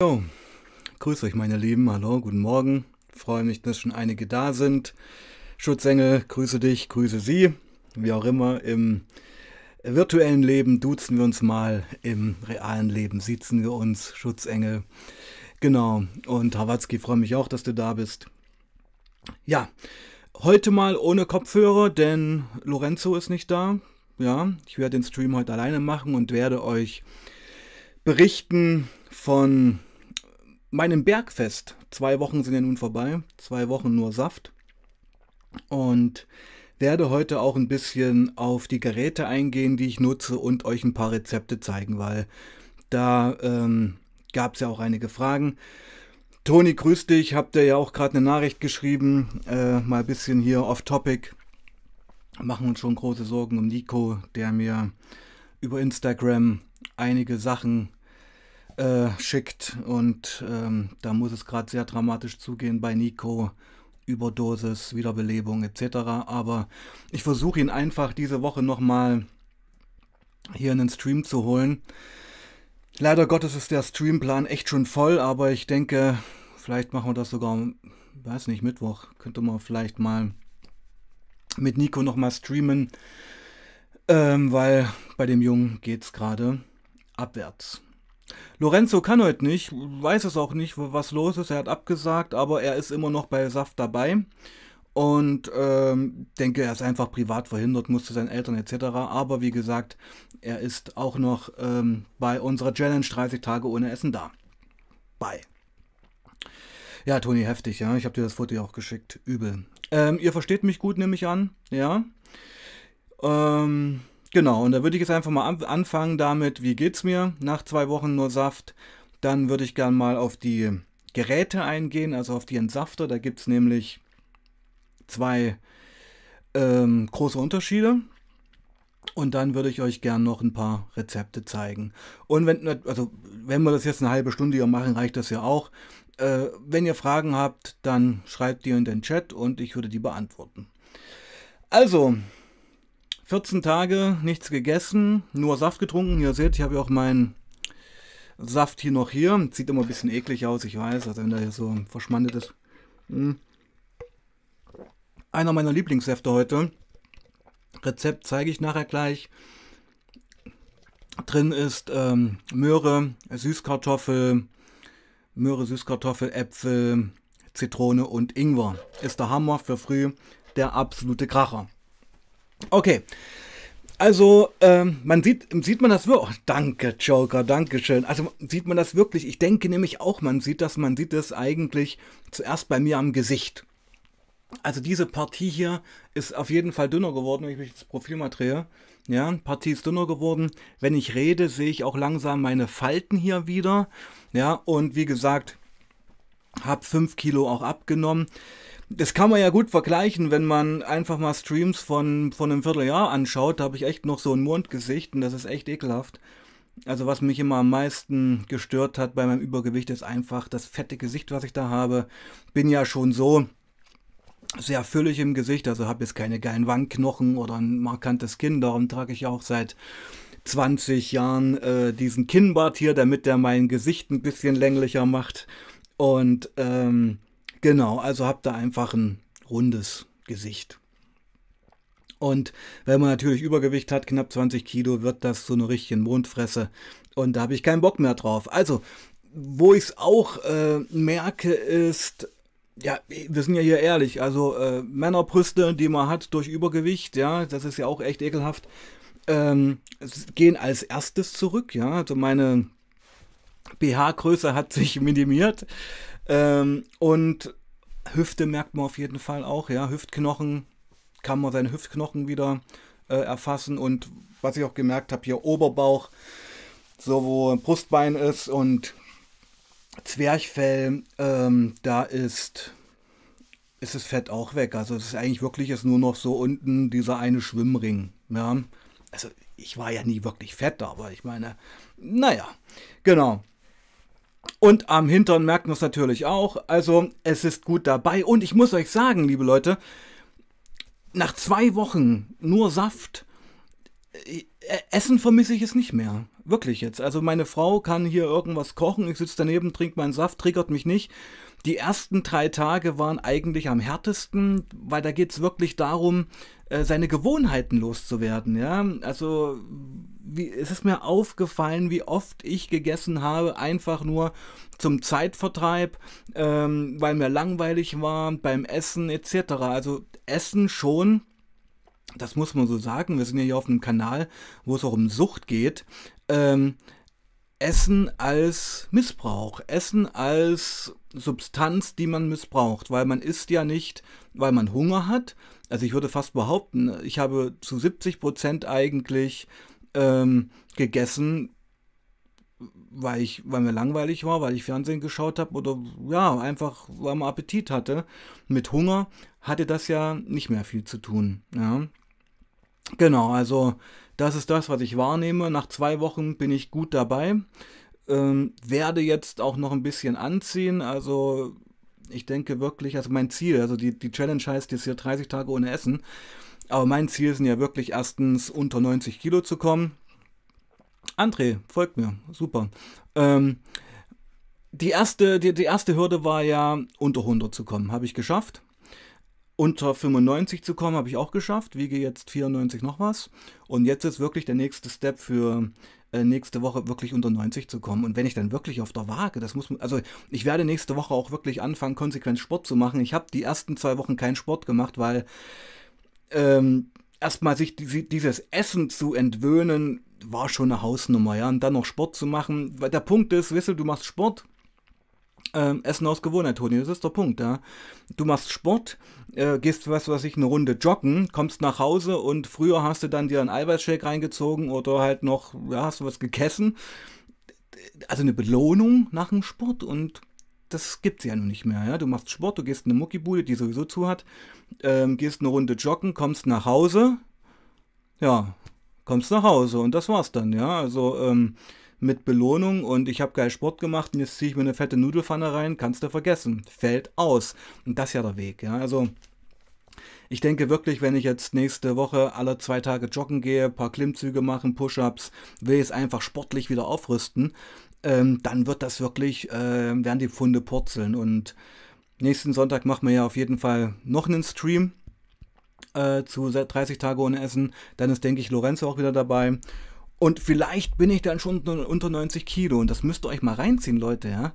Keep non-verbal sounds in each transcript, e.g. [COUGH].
Jo, grüß euch meine Lieben, hallo, guten Morgen. Freue mich, dass schon einige da sind. Schutzengel, grüße dich, grüße sie. Wie auch immer, im virtuellen Leben duzen wir uns mal, im realen Leben sitzen wir uns, Schutzengel. Genau, und Hawatzki, freue mich auch, dass du da bist. Ja, heute mal ohne Kopfhörer, denn Lorenzo ist nicht da. Ja, ich werde den Stream heute alleine machen und werde euch berichten von meinem Bergfest. Zwei Wochen sind ja nun vorbei, zwei Wochen nur Saft. Und werde heute auch ein bisschen auf die Geräte eingehen, die ich nutze und euch ein paar Rezepte zeigen, weil da ähm, gab es ja auch einige Fragen. Toni, grüß dich, habt ihr ja auch gerade eine Nachricht geschrieben, äh, mal ein bisschen hier off-topic. Machen uns schon große Sorgen um Nico, der mir über Instagram einige Sachen äh, schickt und ähm, da muss es gerade sehr dramatisch zugehen bei Nico. Überdosis, Wiederbelebung etc. Aber ich versuche ihn einfach diese Woche nochmal hier in den Stream zu holen. Leider Gottes ist der Streamplan echt schon voll, aber ich denke, vielleicht machen wir das sogar, weiß nicht, Mittwoch. Könnte man vielleicht mal mit Nico nochmal streamen, ähm, weil bei dem Jungen geht es gerade abwärts. Lorenzo kann heute nicht, weiß es auch nicht, was los ist. Er hat abgesagt, aber er ist immer noch bei Saft dabei. Und ähm, denke, er ist einfach privat verhindert, musste seinen Eltern etc. Aber wie gesagt, er ist auch noch ähm, bei unserer Challenge 30 Tage ohne Essen da. Bei. Ja, Toni, heftig, ja. Ich habe dir das Foto ja auch geschickt. Übel. Ähm, ihr versteht mich gut, nehme ich an. Ja. Ähm, Genau, und da würde ich jetzt einfach mal anfangen damit, wie geht's mir nach zwei Wochen nur Saft. Dann würde ich gern mal auf die Geräte eingehen, also auf die Entsafter. Da gibt es nämlich zwei ähm, große Unterschiede. Und dann würde ich euch gern noch ein paar Rezepte zeigen. Und wenn, also, wenn wir das jetzt eine halbe Stunde hier machen, reicht das ja auch. Äh, wenn ihr Fragen habt, dann schreibt die in den Chat und ich würde die beantworten. Also, 14 Tage nichts gegessen, nur Saft getrunken. Ihr seht, ich habe ja auch meinen Saft hier noch hier. Sieht immer ein bisschen eklig aus, ich weiß, also wenn da hier so verschmandet ist. Hm. Einer meiner Lieblingssäfte heute. Rezept zeige ich nachher gleich. Drin ist ähm, Möhre, Süßkartoffel, Möhre, Süßkartoffel, Äpfel, Zitrone und Ingwer. Ist der Hammer für früh, der absolute Kracher. Okay. Also, ähm, man sieht, sieht man das wirklich. Oh, danke, Joker, danke schön. Also sieht man das wirklich. Ich denke nämlich auch, man sieht das, man sieht es eigentlich zuerst bei mir am Gesicht. Also diese Partie hier ist auf jeden Fall dünner geworden, wenn ich mich das Profil mal drehe. Ja, Partie ist dünner geworden. Wenn ich rede, sehe ich auch langsam meine Falten hier wieder. Ja, und wie gesagt, habe 5 Kilo auch abgenommen. Das kann man ja gut vergleichen, wenn man einfach mal Streams von, von einem Vierteljahr anschaut. Da habe ich echt noch so ein Mondgesicht und das ist echt ekelhaft. Also was mich immer am meisten gestört hat bei meinem Übergewicht ist einfach das fette Gesicht, was ich da habe. Bin ja schon so sehr füllig im Gesicht, also habe jetzt keine geilen Wangenknochen oder ein markantes Kinn. Darum trage ich auch seit 20 Jahren äh, diesen Kinnbart hier, damit der mein Gesicht ein bisschen länglicher macht. Und ähm, Genau, also habt da einfach ein rundes Gesicht. Und wenn man natürlich Übergewicht hat, knapp 20 Kilo, wird das so eine richtige Mondfresse. Und da habe ich keinen Bock mehr drauf. Also, wo ich es auch äh, merke, ist, ja, wir sind ja hier ehrlich, also äh, Männerbrüste, die man hat durch Übergewicht, ja, das ist ja auch echt ekelhaft, ähm, gehen als erstes zurück, ja. Also meine BH-Größe hat sich minimiert. Ähm, und Hüfte merkt man auf jeden Fall auch, ja. Hüftknochen kann man seine Hüftknochen wieder äh, erfassen. Und was ich auch gemerkt habe, hier Oberbauch, so wo Brustbein ist und Zwerchfell, ähm, da ist, ist das Fett auch weg. Also es ist eigentlich wirklich ist nur noch so unten dieser eine Schwimmring. Ja. Also ich war ja nie wirklich fett, aber ich meine, naja, genau. Und am Hintern merkt man es natürlich auch. Also es ist gut dabei. Und ich muss euch sagen, liebe Leute, nach zwei Wochen nur Saft, Essen vermisse ich es nicht mehr. Wirklich jetzt. Also meine Frau kann hier irgendwas kochen, ich sitze daneben, trinke meinen Saft, triggert mich nicht. Die ersten drei Tage waren eigentlich am härtesten, weil da geht es wirklich darum, äh, seine Gewohnheiten loszuwerden. Ja? Also wie, es ist mir aufgefallen, wie oft ich gegessen habe, einfach nur zum Zeitvertreib, ähm, weil mir langweilig war beim Essen etc. Also Essen schon das muss man so sagen, wir sind ja hier auf einem Kanal, wo es auch um Sucht geht, ähm, Essen als Missbrauch, Essen als Substanz, die man missbraucht, weil man isst ja nicht, weil man Hunger hat. Also ich würde fast behaupten, ich habe zu 70 Prozent eigentlich ähm, gegessen, weil ich, weil mir langweilig war, weil ich Fernsehen geschaut habe oder ja, einfach weil man Appetit hatte. Mit Hunger hatte das ja nicht mehr viel zu tun. Ja. Genau, also das ist das, was ich wahrnehme. Nach zwei Wochen bin ich gut dabei. Ähm, werde jetzt auch noch ein bisschen anziehen. Also ich denke wirklich, also mein Ziel, also die, die Challenge heißt jetzt hier 30 Tage ohne Essen. Aber mein Ziel sind ja wirklich erstens unter 90 Kilo zu kommen. André, folgt mir, super. Ähm, die, erste, die, die erste Hürde war ja unter 100 zu kommen, habe ich geschafft unter 95 zu kommen, habe ich auch geschafft. Wiege jetzt 94 noch was. Und jetzt ist wirklich der nächste Step für äh, nächste Woche wirklich unter 90 zu kommen. Und wenn ich dann wirklich auf der Waage, das muss also ich werde nächste Woche auch wirklich anfangen, konsequent Sport zu machen. Ich habe die ersten zwei Wochen keinen Sport gemacht, weil ähm, erstmal sich die, dieses Essen zu entwöhnen, war schon eine Hausnummer, ja. Und dann noch Sport zu machen. Weil der Punkt ist, Wissel, du machst Sport ähm, Essen aus Gewohnheit, Toni, das ist der Punkt, ja. Du machst Sport, äh, gehst, was weiß ich, eine Runde joggen, kommst nach Hause und früher hast du dann dir einen Eiweißshake reingezogen oder halt noch, ja, hast du was gegessen. Also eine Belohnung nach dem Sport und das gibt es ja nun nicht mehr, ja. Du machst Sport, du gehst in eine Muckibude, die sowieso zu hat, ähm, gehst eine Runde joggen, kommst nach Hause, ja, kommst nach Hause und das war's dann, ja. Also, ähm, mit Belohnung und ich habe geil Sport gemacht und jetzt ziehe ich mir eine fette Nudelfanne rein, kannst du vergessen. Fällt aus. Und das ist ja der Weg. Ja? Also ich denke wirklich, wenn ich jetzt nächste Woche alle zwei Tage joggen gehe, paar Klimmzüge machen, Push-ups, will ich es einfach sportlich wieder aufrüsten, ähm, dann wird das wirklich, äh, werden die Pfunde purzeln. Und nächsten Sonntag machen wir ja auf jeden Fall noch einen Stream äh, zu 30 Tage ohne Essen. Dann ist, denke ich, Lorenzo auch wieder dabei. Und vielleicht bin ich dann schon unter 90 Kilo. Und das müsst ihr euch mal reinziehen, Leute, ja.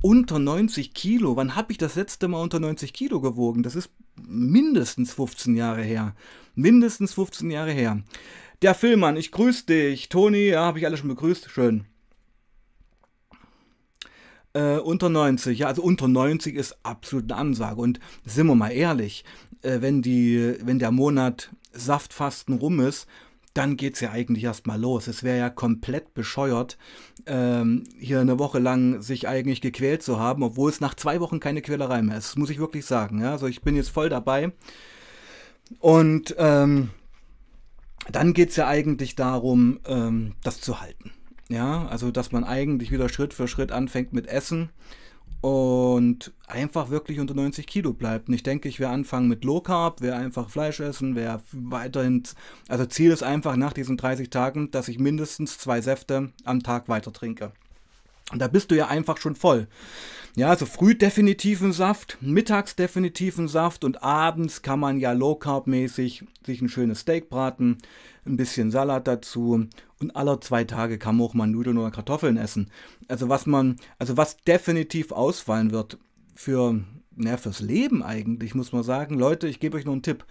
Unter 90 Kilo. Wann habe ich das letzte Mal unter 90 Kilo gewogen? Das ist mindestens 15 Jahre her. Mindestens 15 Jahre her. Der Filmmann, ich grüße dich. Toni, ja, habe ich alle schon begrüßt. Schön. Äh, unter 90, ja, also unter 90 ist absolut eine Ansage. Und sind wir mal ehrlich, äh, wenn, die, wenn der Monat Saftfasten rum ist, dann geht es ja eigentlich erstmal los. Es wäre ja komplett bescheuert, ähm, hier eine Woche lang sich eigentlich gequält zu haben, obwohl es nach zwei Wochen keine Quälerei mehr ist. muss ich wirklich sagen. Ja? Also ich bin jetzt voll dabei. Und ähm, dann geht es ja eigentlich darum, ähm, das zu halten. Ja, also dass man eigentlich wieder Schritt für Schritt anfängt mit Essen und einfach wirklich unter 90 Kilo bleibt. Und ich denke, ich werde anfangen mit Low Carb, werde einfach Fleisch essen, werde weiterhin, also Ziel ist einfach nach diesen 30 Tagen, dass ich mindestens zwei Säfte am Tag weiter trinke. Und da bist du ja einfach schon voll. Ja, also früh definitiven Saft, mittags definitiven Saft und abends kann man ja low carb mäßig sich ein schönes Steak braten, ein bisschen Salat dazu und alle zwei Tage kann man auch mal Nudeln oder Kartoffeln essen. Also was man, also was definitiv ausfallen wird für, na, fürs Leben eigentlich, muss man sagen. Leute, ich gebe euch noch einen Tipp.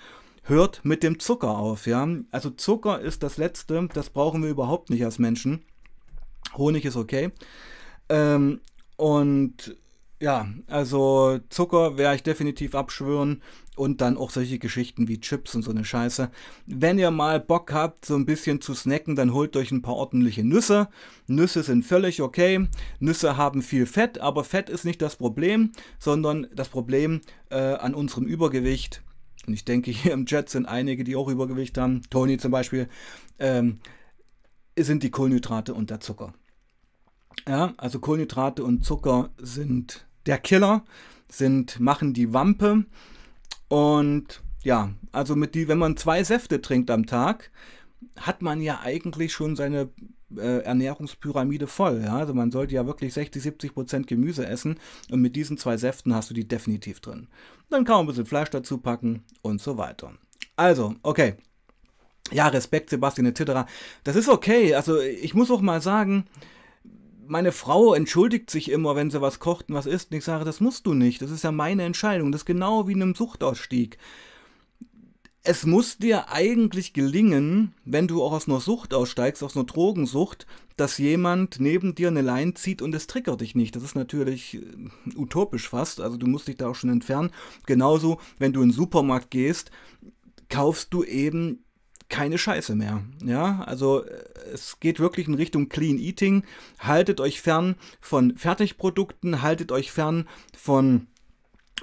Hört mit dem Zucker auf, ja. Also Zucker ist das Letzte, das brauchen wir überhaupt nicht als Menschen. Honig ist okay. Ähm, und ja, also Zucker werde ich definitiv abschwören und dann auch solche Geschichten wie Chips und so eine Scheiße. Wenn ihr mal Bock habt, so ein bisschen zu snacken, dann holt euch ein paar ordentliche Nüsse. Nüsse sind völlig okay. Nüsse haben viel Fett, aber Fett ist nicht das Problem, sondern das Problem äh, an unserem Übergewicht. Und ich denke, [LAUGHS] hier im Chat sind einige, die auch Übergewicht haben. Tony zum Beispiel. Ähm, sind die Kohlenhydrate und der Zucker. Ja, also Kohlenhydrate und Zucker sind der Killer, sind, machen die Wampe. Und ja, also mit die, wenn man zwei Säfte trinkt am Tag, hat man ja eigentlich schon seine äh, Ernährungspyramide voll. Ja? Also man sollte ja wirklich 60, 70 Prozent Gemüse essen und mit diesen zwei Säften hast du die definitiv drin. Dann kann man ein bisschen Fleisch dazu packen und so weiter. Also, okay. Ja, Respekt, Sebastian etc. Das ist okay. Also ich muss auch mal sagen, meine Frau entschuldigt sich immer, wenn sie was kocht und was isst. Und ich sage, das musst du nicht. Das ist ja meine Entscheidung. Das ist genau wie in einem Suchtausstieg es muss dir eigentlich gelingen, wenn du auch aus einer Sucht aussteigst, aus einer Drogensucht, dass jemand neben dir eine Line zieht und es triggert dich nicht. Das ist natürlich äh, utopisch fast, also du musst dich da auch schon entfernen. Genauso, wenn du in den Supermarkt gehst, kaufst du eben keine Scheiße mehr. Ja, also äh, es geht wirklich in Richtung Clean Eating. Haltet euch fern von Fertigprodukten, haltet euch fern von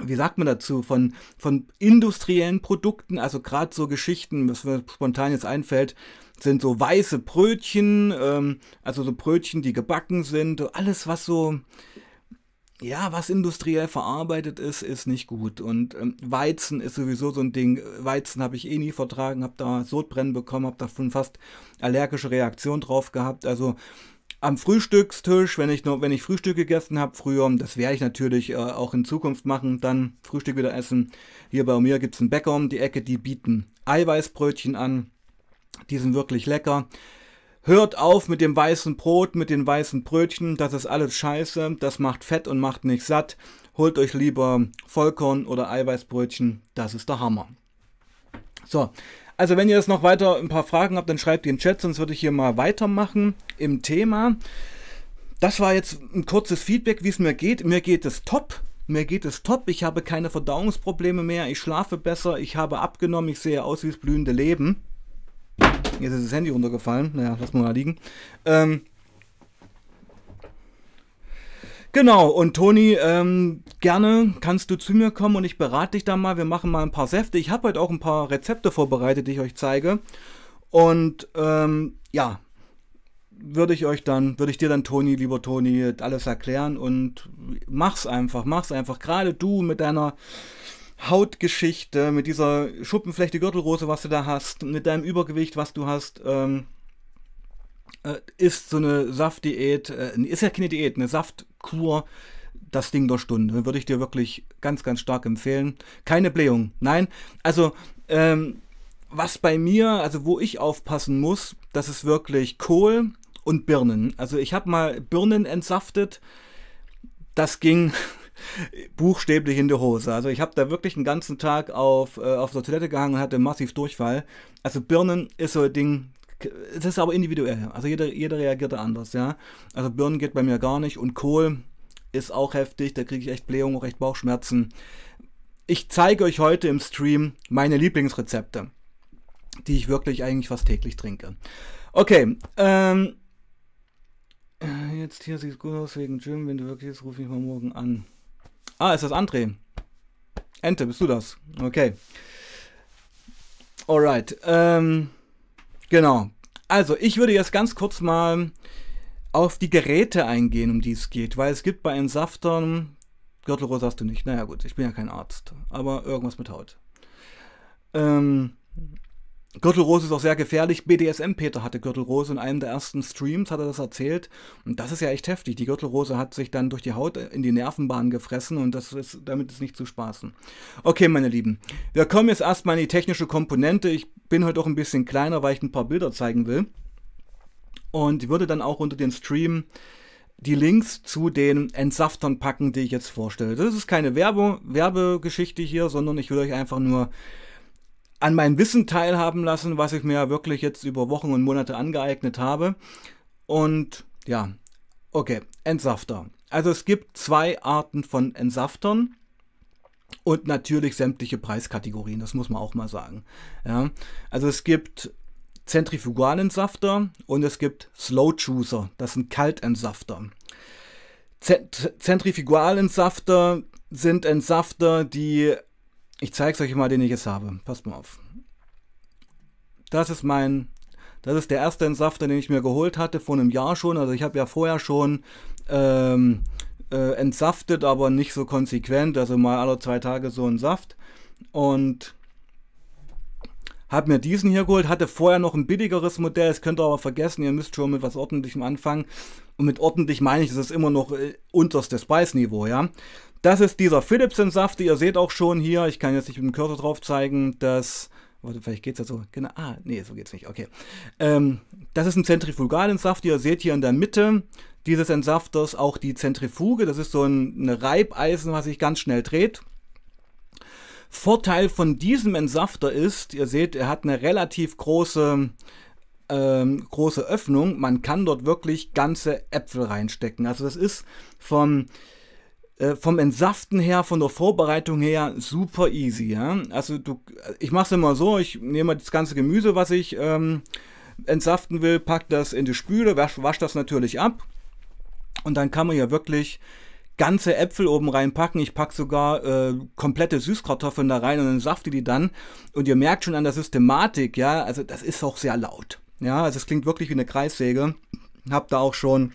wie sagt man dazu, von, von industriellen Produkten, also gerade so Geschichten, was mir spontan jetzt einfällt, sind so weiße Brötchen, ähm, also so Brötchen, die gebacken sind, alles was so, ja, was industriell verarbeitet ist, ist nicht gut. Und ähm, Weizen ist sowieso so ein Ding. Weizen habe ich eh nie vertragen, habe da Sodbrennen bekommen, habe davon fast allergische Reaktion drauf gehabt. Also am Frühstückstisch, wenn ich noch, wenn ich Frühstück gegessen habe früher, das werde ich natürlich äh, auch in Zukunft machen, dann Frühstück wieder essen. Hier bei mir gibt es einen Bäcker um die Ecke, die bieten Eiweißbrötchen an. Die sind wirklich lecker. Hört auf mit dem weißen Brot, mit den weißen Brötchen, das ist alles scheiße, das macht fett und macht nicht satt. Holt euch lieber Vollkorn oder Eiweißbrötchen, das ist der Hammer. So, also wenn ihr jetzt noch weiter ein paar Fragen habt, dann schreibt die in den Chat, sonst würde ich hier mal weitermachen im Thema. Das war jetzt ein kurzes Feedback, wie es mir geht. Mir geht es top. Mir geht es top. Ich habe keine Verdauungsprobleme mehr. Ich schlafe besser. Ich habe abgenommen. Ich sehe aus wie das blühende Leben. Jetzt ist das Handy runtergefallen. Naja, lass mal liegen. Ähm, Genau, und Toni, ähm, gerne kannst du zu mir kommen und ich berate dich da mal. Wir machen mal ein paar Säfte. Ich habe heute auch ein paar Rezepte vorbereitet, die ich euch zeige. Und ähm, ja, würde ich euch dann, würde ich dir dann, Toni, lieber Toni, alles erklären und mach's einfach, mach's einfach. Gerade du mit deiner Hautgeschichte, mit dieser Schuppenflechte Gürtelrose, was du da hast, mit deinem Übergewicht, was du hast, ähm, äh, ist so eine Saftdiät, äh, ist ja keine Diät, eine Saftkur das Ding der Stunde. Würde ich dir wirklich ganz, ganz stark empfehlen. Keine Blähung. Nein, also ähm, was bei mir, also wo ich aufpassen muss, das ist wirklich Kohl und Birnen. Also ich habe mal Birnen entsaftet. Das ging buchstäblich in die Hose. Also ich habe da wirklich einen ganzen Tag auf, äh, auf der Toilette gehangen und hatte massiv Durchfall. Also Birnen ist so ein Ding, es ist aber individuell. Also jeder, jeder reagiert da anders, ja. Also Birnen geht bei mir gar nicht und Kohl ist auch heftig, da kriege ich echt Blähung, auch echt Bauchschmerzen. Ich zeige euch heute im Stream meine Lieblingsrezepte, die ich wirklich eigentlich fast täglich trinke. Okay, ähm, jetzt hier sieht es gut aus wegen Gym. Wenn du wirklich jetzt, ruf mich mal morgen an. Ah, ist das André? Ente, bist du das? Okay. Alright. Ähm, Genau. Also, ich würde jetzt ganz kurz mal auf die Geräte eingehen, um die es geht, weil es gibt bei Entsaftern, Gürtelrose hast du nicht, naja gut, ich bin ja kein Arzt, aber irgendwas mit Haut. Ähm, Gürtelrose ist auch sehr gefährlich. BDSM-Peter hatte Gürtelrose in einem der ersten Streams, hat er das erzählt. Und das ist ja echt heftig. Die Gürtelrose hat sich dann durch die Haut in die Nervenbahn gefressen und das ist, damit ist nicht zu spaßen. Okay, meine Lieben. Wir kommen jetzt erstmal in die technische Komponente. Ich bin heute auch ein bisschen kleiner, weil ich ein paar Bilder zeigen will. Und würde dann auch unter den Stream die Links zu den Entsaftern packen, die ich jetzt vorstelle. Das ist keine Werbe Werbegeschichte hier, sondern ich will euch einfach nur an meinem Wissen teilhaben lassen, was ich mir wirklich jetzt über Wochen und Monate angeeignet habe. Und ja, okay, Entsafter. Also es gibt zwei Arten von Entsaftern und natürlich sämtliche Preiskategorien, das muss man auch mal sagen. Ja, also es gibt Zentrifugalentsafter und es gibt Slow Juicer, das sind Kaltentsafter. Zentrifugalentsafter sind Entsafter, die ich zeige es euch mal, den ich jetzt habe. Passt mal auf. Das ist mein, das ist der erste Entsafter, den ich mir geholt hatte, vor einem Jahr schon. Also ich habe ja vorher schon ähm, äh, entsaftet, aber nicht so konsequent. Also mal alle zwei Tage so ein Saft. Und Hab mir diesen hier geholt, hatte vorher noch ein billigeres Modell, das könnt ihr aber vergessen, ihr müsst schon mit was ordentlichem anfangen. Und mit ordentlich meine ich, das ist immer noch äh, unterstes Preisniveau, ja. Das ist dieser Philips Entsafter, ihr seht auch schon hier, ich kann jetzt nicht mit dem Cursor drauf zeigen, dass Warte, vielleicht geht's ja so. Genau. Ah, nee, so geht's nicht. Okay. Ähm, das ist ein Zentrifugalentsafter. Ihr seht hier in der Mitte dieses Entsafters auch die Zentrifuge. Das ist so ein eine Reibeisen, was sich ganz schnell dreht. Vorteil von diesem Entsafter ist, ihr seht, er hat eine relativ große, ähm, große Öffnung. Man kann dort wirklich ganze Äpfel reinstecken. Also das ist vom, äh, vom Entsaften her, von der Vorbereitung her super easy. Ja? Also du, ich mache es immer so, ich nehme das ganze Gemüse, was ich ähm, entsaften will, pack das in die Spüle, wasch, wasch das natürlich ab. Und dann kann man ja wirklich ganze Äpfel oben reinpacken. Ich packe sogar äh, komplette Süßkartoffeln da rein und dann safte die dann. Und ihr merkt schon an der Systematik, ja, also das ist auch sehr laut. Ja, also es klingt wirklich wie eine Kreissäge. Hab da auch schon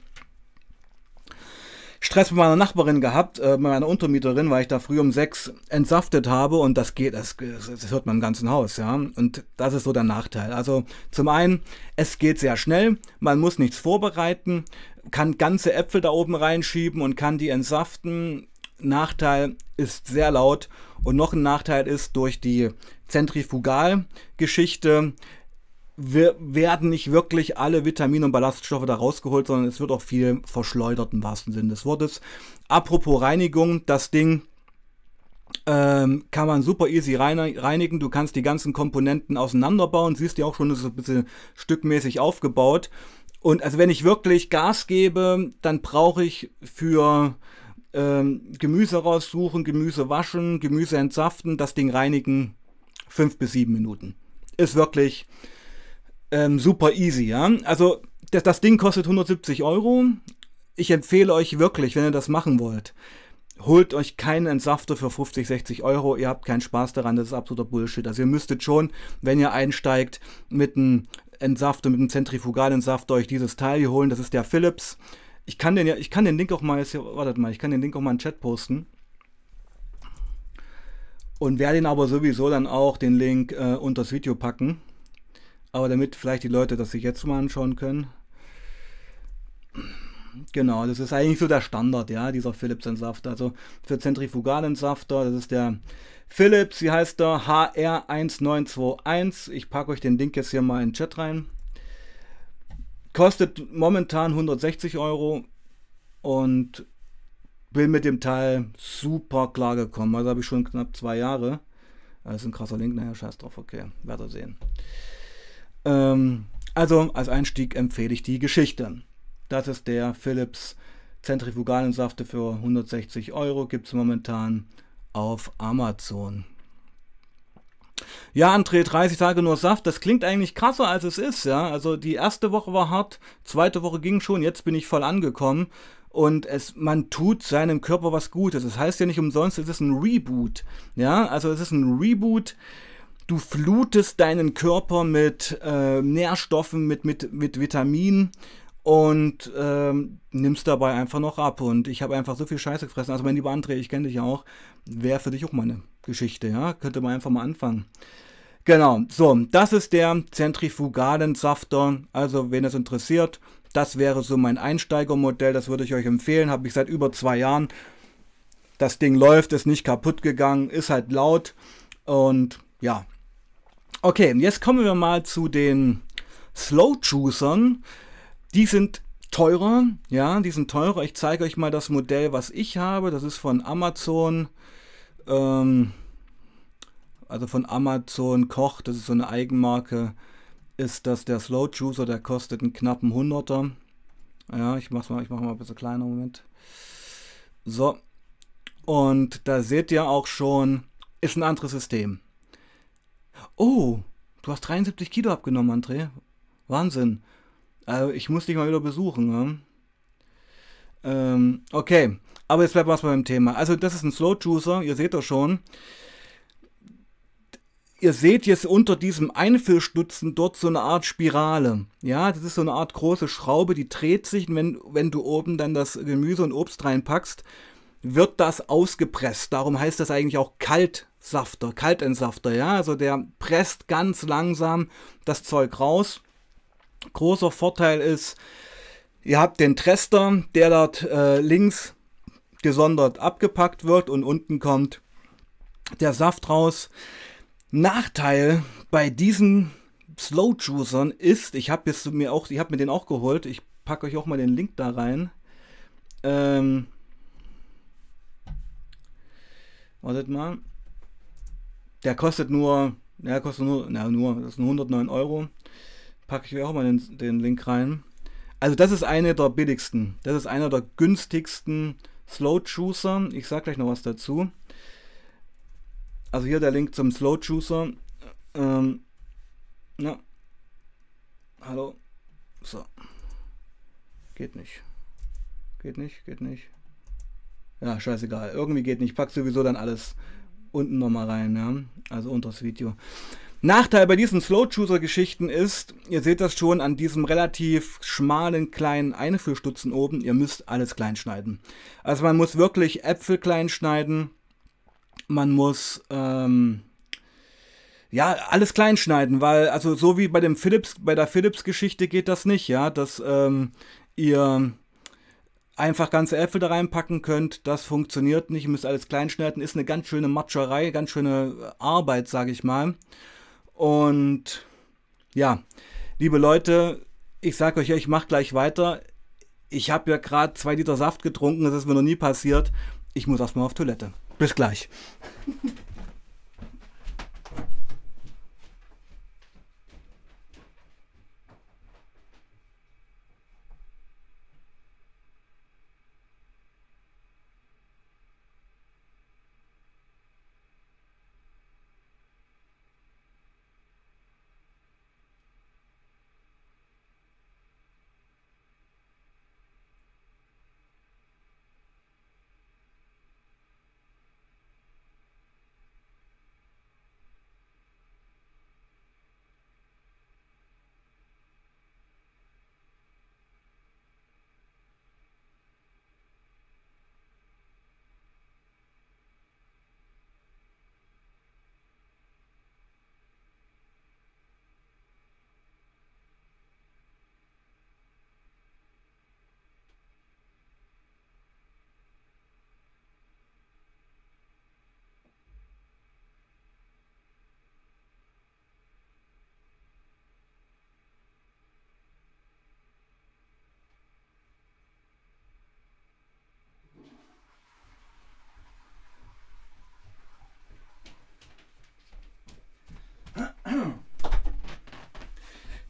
Stress mit meiner Nachbarin gehabt, äh, mit meiner Untermieterin, weil ich da früh um sechs entsaftet habe und das geht, das, das hört man im ganzen Haus, ja. Und das ist so der Nachteil. Also zum einen, es geht sehr schnell, man muss nichts vorbereiten, kann ganze Äpfel da oben reinschieben und kann die entsaften. Nachteil ist sehr laut und noch ein Nachteil ist durch die Zentrifugalgeschichte wir werden nicht wirklich alle Vitamine und Ballaststoffe da rausgeholt, sondern es wird auch viel verschleudert im wahrsten Sinne des Wortes. Apropos Reinigung, das Ding ähm, kann man super easy reinigen. Du kannst die ganzen Komponenten auseinanderbauen. Siehst du auch schon, ist ein bisschen stückmäßig aufgebaut. Und also wenn ich wirklich Gas gebe, dann brauche ich für ähm, Gemüse raussuchen, Gemüse waschen, Gemüse entsaften, das Ding reinigen, fünf bis sieben Minuten. Ist wirklich ähm, super easy, ja. Also das, das Ding kostet 170 Euro. Ich empfehle euch wirklich, wenn ihr das machen wollt, holt euch keinen Entsafter für 50, 60 Euro. Ihr habt keinen Spaß daran, das ist absoluter Bullshit. Also ihr müsstet schon, wenn ihr einsteigt, mit einem Entsafter, mit einem Zentrifugalentsafter euch dieses Teil hier holen. Das ist der Philips. Ich kann den ja, ich kann den Link auch mal, jetzt hier, wartet mal, ich kann den Link auch mal in den Chat posten. Und werde ihn aber sowieso dann auch den Link äh, unter das Video packen. Aber damit vielleicht die Leute das sich jetzt mal anschauen können. Genau, das ist eigentlich so der Standard, ja, dieser Philips-Entsafter. Also für Zentrifugalentsafter, das ist der Philips, wie heißt der? HR1921. Ich packe euch den Link jetzt hier mal in den Chat rein. Kostet momentan 160 Euro und bin mit dem Teil super klar gekommen. Also habe ich schon knapp zwei Jahre. Das ist ein krasser Link, naja, scheiß drauf, okay, werdet ihr sehen. Ähm, also als Einstieg empfehle ich die Geschichte. Das ist der Philips Zentrifugalensafte für 160 Euro. Gibt es momentan auf Amazon. Ja, André, 30 Tage nur Saft, das klingt eigentlich krasser als es ist, ja. Also die erste Woche war hart, zweite Woche ging schon, jetzt bin ich voll angekommen und es, man tut seinem Körper was Gutes. Das heißt ja nicht umsonst, es ist ein Reboot, ja. Also es ist ein Reboot, du flutest deinen Körper mit äh, Nährstoffen, mit, mit, mit Vitaminen und ähm, nimmst dabei einfach noch ab. Und ich habe einfach so viel Scheiße gefressen. Also mein lieber André, ich kenne dich ja auch, wäre für dich auch mal eine Geschichte, ja? Könnte man einfach mal anfangen. Genau, so, das ist der Zentrifugalensafter. Also, wen es interessiert, das wäre so mein Einsteigermodell. Das würde ich euch empfehlen. Habe ich seit über zwei Jahren. Das Ding läuft, ist nicht kaputt gegangen, ist halt laut. Und ja, Okay, jetzt kommen wir mal zu den Slow Juicern. Die sind teurer, ja, die sind teurer. Ich zeige euch mal das Modell, was ich habe. Das ist von Amazon. Ähm, also von Amazon Koch, das ist so eine Eigenmarke. Ist das der Slow Juicer, der kostet einen knappen Hunderter. Ja, ich mach's mal, ich mach mal ein bisschen kleiner, Moment. So. Und da seht ihr auch schon, ist ein anderes System. Oh, du hast 73 Kilo abgenommen, André. Wahnsinn. Also ich muss dich mal wieder besuchen. Ne? Ähm, okay, aber jetzt bleiben wir mal beim Thema. Also das ist ein Slow Juicer, ihr seht das schon. Ihr seht jetzt unter diesem Einfüllstutzen dort so eine Art Spirale. Ja, das ist so eine Art große Schraube, die dreht sich. Und wenn, wenn du oben dann das Gemüse und Obst reinpackst, wird das ausgepresst. Darum heißt das eigentlich auch kalt Kaltsafter, Kaltentsafter, ja, also der presst ganz langsam das Zeug raus. Großer Vorteil ist, ihr habt den Trester, der dort äh, links gesondert abgepackt wird und unten kommt der Saft raus. Nachteil bei diesen Slow Juicern ist, ich habe mir auch, ich habe mir den auch geholt. Ich packe euch auch mal den Link da rein. Ähm, wartet mal. Der kostet nur, der kostet nur, na, nur, das sind 109 Euro. Packe ich auch mal den, den Link rein. Also das ist eine der billigsten. Das ist einer der günstigsten Slow Juicer. Ich sage gleich noch was dazu. Also hier der Link zum Slow Juicer. Ähm, na. Hallo. So. Geht nicht. Geht nicht, geht nicht. Ja, scheißegal. Irgendwie geht nicht. Pack sowieso dann alles unten nochmal rein, ja. Also unter das Video. Nachteil bei diesen Slow-Chooser-Geschichten ist, ihr seht das schon an diesem relativ schmalen kleinen Einführstutzen oben, ihr müsst alles klein schneiden. Also man muss wirklich Äpfel klein schneiden, man muss ähm, ja alles klein schneiden, weil also so wie bei dem Philips, bei der Philips-Geschichte geht das nicht, ja, dass ähm, ihr einfach ganze Äpfel da reinpacken könnt. Das funktioniert nicht. Ihr müsst alles klein schneiden. Ist eine ganz schöne Matscherei, ganz schöne Arbeit, sage ich mal. Und ja, liebe Leute, ich sage euch, ich mache gleich weiter. Ich habe ja gerade zwei Liter Saft getrunken, das ist mir noch nie passiert. Ich muss erstmal auf Toilette. Bis gleich. [LAUGHS]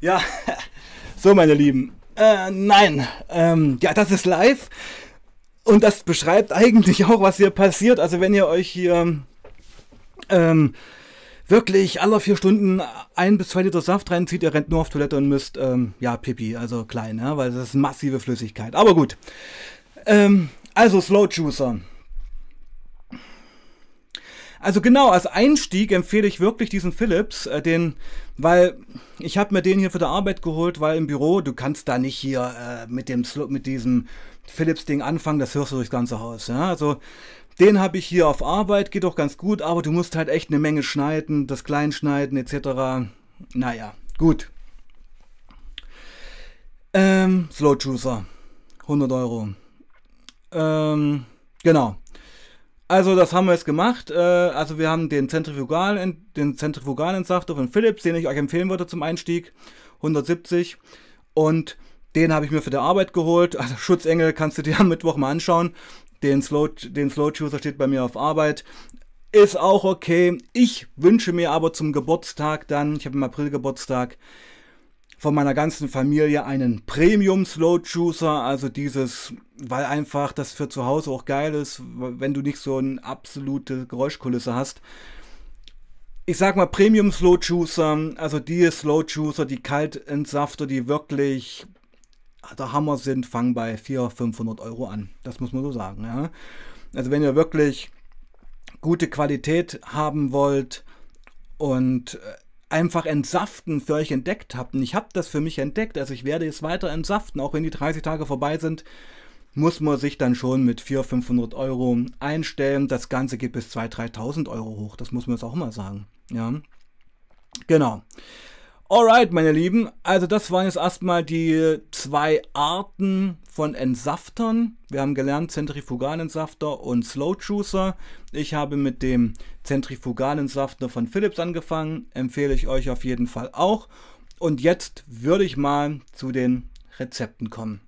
Ja, [LAUGHS] so meine Lieben. Äh, nein, ähm, ja, das ist live. Und das beschreibt eigentlich auch, was hier passiert. Also wenn ihr euch hier ähm, wirklich alle vier Stunden ein bis zwei Liter Saft reinzieht, ihr rennt nur auf Toilette und müsst, ähm, ja, Pipi, also klein, ja, weil das ist massive Flüssigkeit. Aber gut. Ähm, also Slow Juicer. Also genau, als Einstieg empfehle ich wirklich diesen Philips, äh, den, weil ich habe mir den hier für die Arbeit geholt, weil im Büro, du kannst da nicht hier äh, mit, dem, mit diesem Philips-Ding anfangen, das hörst du durchs ganze Haus. Ja? Also den habe ich hier auf Arbeit, geht auch ganz gut, aber du musst halt echt eine Menge schneiden, das Kleinschneiden etc. Naja, gut. Ähm, Slow Juicer, 100 Euro. Ähm, genau. Also das haben wir jetzt gemacht. Äh, also wir haben den Zentrifugal, den Zentrifugalentsafter von Philips, den ich euch empfehlen würde zum Einstieg, 170. Und den habe ich mir für die Arbeit geholt. [LAUGHS] Also Schutzengel kannst du dir am Mittwoch mal anschauen. Den Slow, den Slow Juicer steht bei mir auf Arbeit. Ist auch okay. Ich wünsche mir aber zum Geburtstag dann, ich habe im April Geburtstag, von meiner ganzen Familie einen Premium Slow Juicer, also dieses, weil einfach das für zu Hause auch geil ist, wenn du nicht so eine absolute Geräuschkulisse hast. Ich sag mal Premium Slow Juicer, also die Slow Juicer, die Kaltentsafter, die wirklich der Hammer sind, fangen bei 400, 500 Euro an. Das muss man so sagen. Ja? Also wenn ihr wirklich gute Qualität haben wollt und äh, einfach entsaften für euch entdeckt habt. Und ich habe das für mich entdeckt. Also ich werde es weiter entsaften, auch wenn die 30 Tage vorbei sind. muss man sich dann schon mit 400, 500 Euro einstellen. Das Ganze geht bis 2.000, 3.000 Euro hoch. Das muss man jetzt auch mal sagen. Ja, genau. Alright, meine Lieben. Also das waren jetzt erstmal die zwei Arten von Entsaftern. Wir haben gelernt Zentrifugalentsafter und Slow Juicer. Ich habe mit dem Zentrifugalentsafter von Philips angefangen. Empfehle ich euch auf jeden Fall auch. Und jetzt würde ich mal zu den Rezepten kommen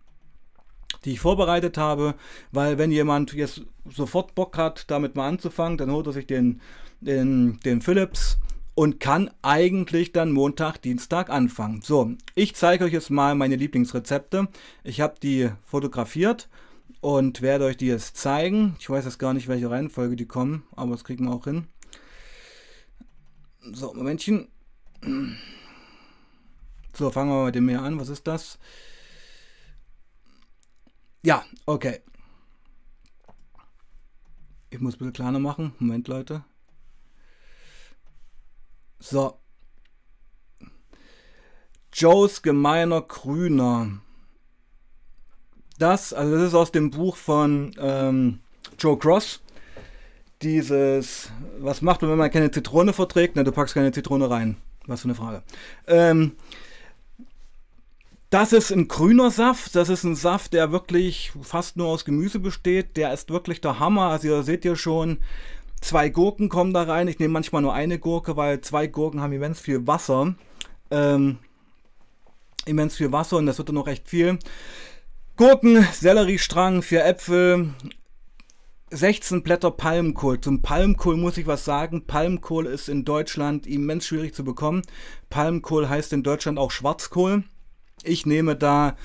die ich vorbereitet habe, weil wenn jemand jetzt sofort Bock hat, damit mal anzufangen, dann holt er sich den, den, den Philips und kann eigentlich dann Montag, Dienstag anfangen. So, ich zeige euch jetzt mal meine Lieblingsrezepte. Ich habe die fotografiert und werde euch die jetzt zeigen. Ich weiß jetzt gar nicht, welche Reihenfolge die kommen, aber das kriegen wir auch hin. So, Momentchen. So, fangen wir mit dem Meer an. Was ist das? Ja, okay. Ich muss ein bisschen kleiner machen. Moment, Leute. So. Joes gemeiner Grüner. Das, also das ist aus dem Buch von ähm, Joe Cross. Dieses, was macht man, wenn man keine Zitrone verträgt? Na, du packst keine Zitrone rein. Was für eine Frage. Ähm, das ist ein grüner Saft. Das ist ein Saft, der wirklich fast nur aus Gemüse besteht. Der ist wirklich der Hammer. Also ihr seht ja schon, zwei Gurken kommen da rein. Ich nehme manchmal nur eine Gurke, weil zwei Gurken haben immens viel Wasser. Ähm, immens viel Wasser und das wird dann noch recht viel. Gurken, Selleriestrang, vier Äpfel, 16 Blätter Palmkohl. Zum Palmkohl muss ich was sagen. Palmkohl ist in Deutschland immens schwierig zu bekommen. Palmkohl heißt in Deutschland auch Schwarzkohl. Ich nehme da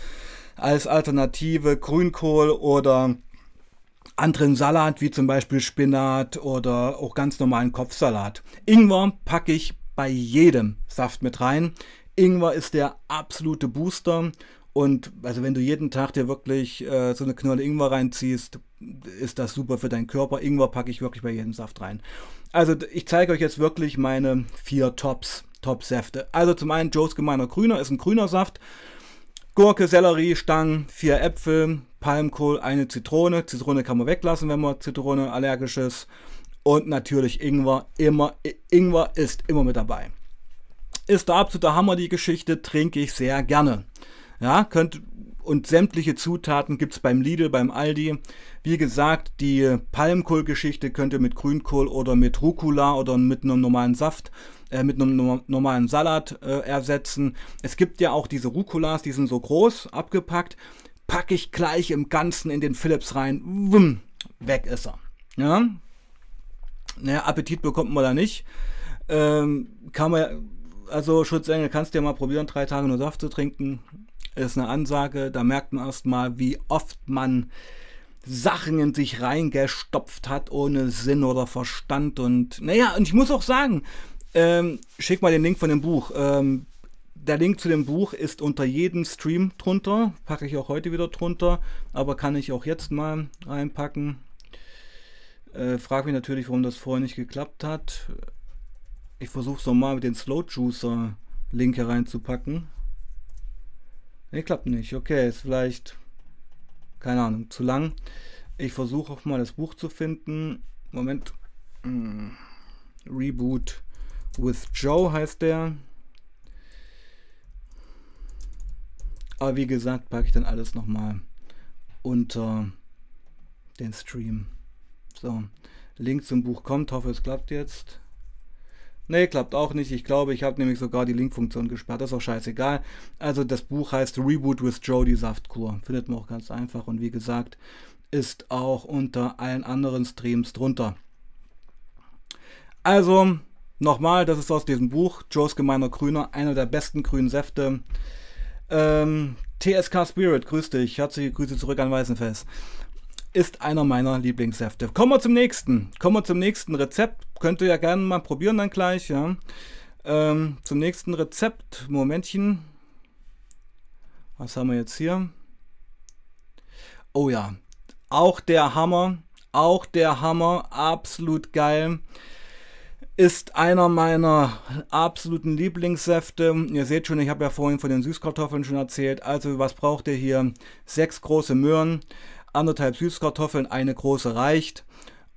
als Alternative Grünkohl oder anderen Salat, wie zum Beispiel Spinat oder auch ganz normalen Kopfsalat. Ingwer packe ich bei jedem Saft mit rein. Ingwer ist der absolute Booster. Und also wenn du jeden Tag dir wirklich äh, so eine Knolle Ingwer reinziehst, ist das super für deinen Körper. Ingwer packe ich wirklich bei jedem Saft rein. Also ich zeige euch jetzt wirklich meine vier Tops. Top-Säfte. Also zum einen Joe's Gemeiner Grüner ist ein grüner Saft. Gurke, Sellerie, Stangen, vier Äpfel, Palmkohl, eine Zitrone. Zitrone kann man weglassen, wenn man Zitrone allergisch ist. Und natürlich Ingwer. Immer, Ingwer ist immer mit dabei. Ist der absolute Hammer, die Geschichte, trinke ich sehr gerne. Ja, könnt, und sämtliche Zutaten gibt es beim Lidl, beim Aldi. Wie gesagt, die Palmkohlgeschichte könnt ihr mit Grünkohl oder mit Rucola oder mit einem normalen Saft, äh, mit einem normalen Salat äh, ersetzen. Es gibt ja auch diese Rucolas, die sind so groß, abgepackt. Packe ich gleich im Ganzen in den Philips rein. Wumm, weg ist er. Ja? Naja, Appetit bekommt man da nicht. Ähm, kann man, also Schutzengel, kannst du ja mal probieren, drei Tage nur Saft zu trinken ist eine Ansage. Da merkt man erstmal, wie oft man Sachen in sich reingestopft hat, ohne Sinn oder Verstand. Und naja, und ich muss auch sagen, ähm, schick mal den Link von dem Buch. Ähm, der Link zu dem Buch ist unter jedem Stream drunter. Packe ich auch heute wieder drunter, aber kann ich auch jetzt mal reinpacken. Äh, frag mich natürlich, warum das vorher nicht geklappt hat. Ich versuche es nochmal mit den Slow Juicer Link hereinzupacken. Ne, klappt nicht. Okay, ist vielleicht, keine Ahnung, zu lang. Ich versuche auch mal das Buch zu finden. Moment. Hm. Reboot with Joe heißt der. Aber wie gesagt, packe ich dann alles nochmal unter den Stream. So, Link zum Buch kommt. Hoffe, es klappt jetzt. Nee, klappt auch nicht. Ich glaube, ich habe nämlich sogar die Link-Funktion gesperrt. Das ist auch scheißegal. Also das Buch heißt Reboot with Joe, die Saftkur. Findet man auch ganz einfach. Und wie gesagt, ist auch unter allen anderen Streams drunter. Also, nochmal, das ist aus diesem Buch. Joes Gemeiner Grüner, einer der besten grünen Säfte. Ähm, TSK Spirit, grüß dich. Herzliche Grüße zurück an Weißenfels ist einer meiner Lieblingssäfte. Kommen wir zum nächsten. Kommen wir zum nächsten Rezept. Könnt ihr ja gerne mal probieren dann gleich, ja. Ähm, zum nächsten Rezept. Momentchen. Was haben wir jetzt hier? Oh ja. Auch der Hammer. Auch der Hammer. Absolut geil. Ist einer meiner absoluten Lieblingssäfte. Ihr seht schon, ich habe ja vorhin von den Süßkartoffeln schon erzählt. Also was braucht ihr hier? Sechs große Möhren anderthalb Süßkartoffeln, eine große reicht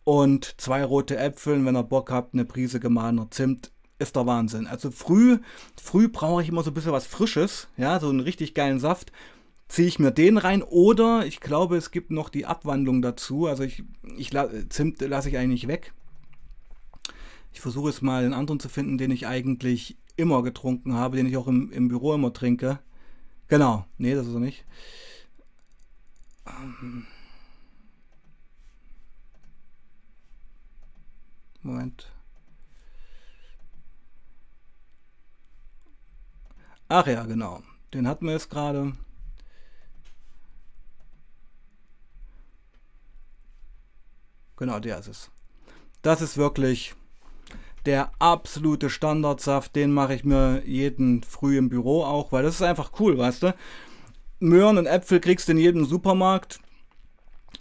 und zwei rote Äpfel, wenn ihr Bock habt, eine Prise gemahlener Zimt, ist der Wahnsinn. Also früh, früh brauche ich immer so ein bisschen was Frisches, ja, so einen richtig geilen Saft. Ziehe ich mir den rein oder ich glaube, es gibt noch die Abwandlung dazu. Also ich, ich Zimt lasse ich eigentlich weg. Ich versuche es mal einen anderen zu finden, den ich eigentlich immer getrunken habe, den ich auch im, im Büro immer trinke. Genau, nee, das ist er nicht. Ähm Moment. Ach ja, genau. Den hatten wir jetzt gerade. Genau, der ist es. Das ist wirklich der absolute Standardsaft. Den mache ich mir jeden früh im Büro auch, weil das ist einfach cool, weißt du. Möhren und Äpfel kriegst du in jedem Supermarkt.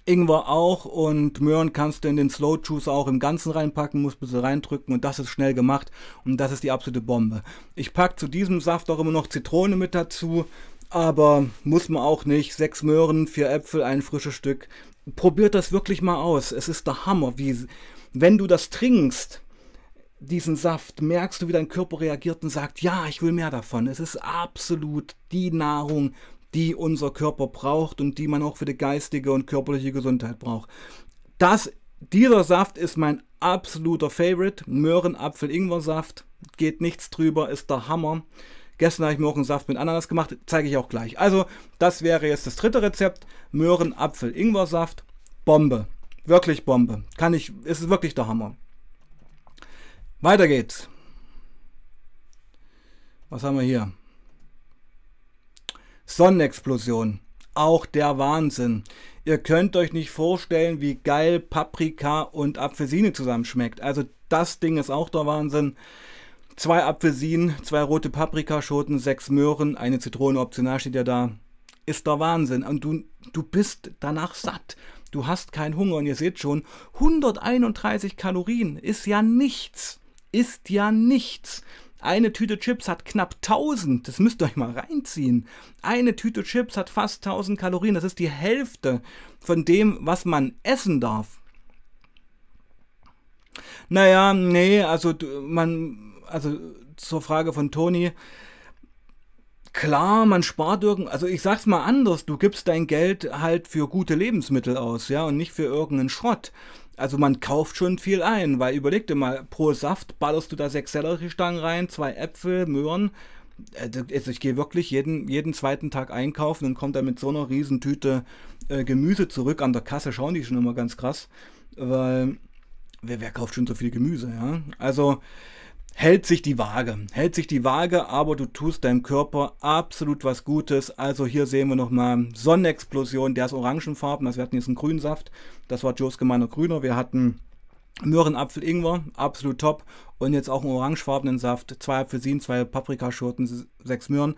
Ingwer auch und Möhren kannst du in den Slow Juice auch im Ganzen reinpacken, musst ein bisschen reindrücken und das ist schnell gemacht und das ist die absolute Bombe. Ich packe zu diesem Saft auch immer noch Zitrone mit dazu, aber muss man auch nicht. Sechs Möhren, vier Äpfel, ein frisches Stück. Probiert das wirklich mal aus. Es ist der Hammer, wie wenn du das trinkst, diesen Saft, merkst du, wie dein Körper reagiert und sagt, ja, ich will mehr davon. Es ist absolut die Nahrung, die unser Körper braucht und die man auch für die geistige und körperliche Gesundheit braucht. Das, dieser Saft ist mein absoluter Favorite. Möhren-Apfel-Ingwer-Saft. Geht nichts drüber, ist der Hammer. Gestern habe ich mir auch einen Saft mit Ananas gemacht, zeige ich auch gleich. Also, das wäre jetzt das dritte Rezept. Möhren-Apfel-Ingwer-Saft. Bombe. Wirklich Bombe. Kann ich, ist wirklich der Hammer. Weiter geht's. Was haben wir hier? Sonnenexplosion. Auch der Wahnsinn. Ihr könnt euch nicht vorstellen, wie geil Paprika und Apfelsine zusammenschmeckt. Also das Ding ist auch der Wahnsinn. Zwei Apfelsinen, zwei rote Paprikaschoten, sechs Möhren, eine Zitrone optional steht ja da. Ist der Wahnsinn. Und du, du bist danach satt. Du hast keinen Hunger und ihr seht schon, 131 Kalorien ist ja nichts. Ist ja nichts. Eine Tüte Chips hat knapp 1000. Das müsst ihr euch mal reinziehen. Eine Tüte Chips hat fast 1000 Kalorien. Das ist die Hälfte von dem, was man essen darf. Naja, nee, also man, also zur Frage von Toni. Klar, man spart irgend, also ich sag's mal anders, du gibst dein Geld halt für gute Lebensmittel aus, ja, und nicht für irgendeinen Schrott. Also man kauft schon viel ein, weil überleg dir mal, pro Saft ballerst du da sechs Selleriestangen rein, zwei Äpfel, Möhren. Äh, also ich gehe wirklich jeden, jeden zweiten Tag einkaufen und komme dann mit so einer riesen Tüte äh, Gemüse zurück. An der Kasse schauen die schon immer ganz krass, weil wer, wer kauft schon so viel Gemüse, ja? Also hält sich die Waage. Hält sich die Waage, aber du tust deinem Körper absolut was Gutes. Also hier sehen wir nochmal Sonnenexplosion, der ist orangenfarben. Also wir hatten jetzt einen grünen Saft. Das war Joe's gemeiner Grüner. Wir hatten Möhrenapfel Ingwer, absolut top. Und jetzt auch einen orangefarbenen Saft. Zwei Apfelsinen, zwei Paprikaschoten, sechs Möhren.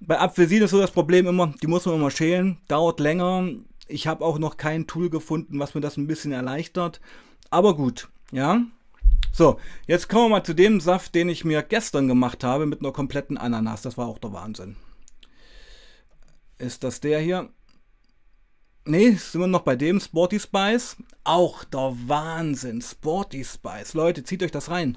Bei Apfelsinen ist so das Problem immer, die muss man immer schälen. Dauert länger. Ich habe auch noch kein Tool gefunden, was mir das ein bisschen erleichtert. Aber gut, ja. So, jetzt kommen wir mal zu dem Saft, den ich mir gestern gemacht habe mit einer kompletten Ananas. Das war auch der Wahnsinn. Ist das der hier? Ne, sind wir noch bei dem Sporty Spice. Auch der Wahnsinn. Sporty Spice. Leute, zieht euch das rein.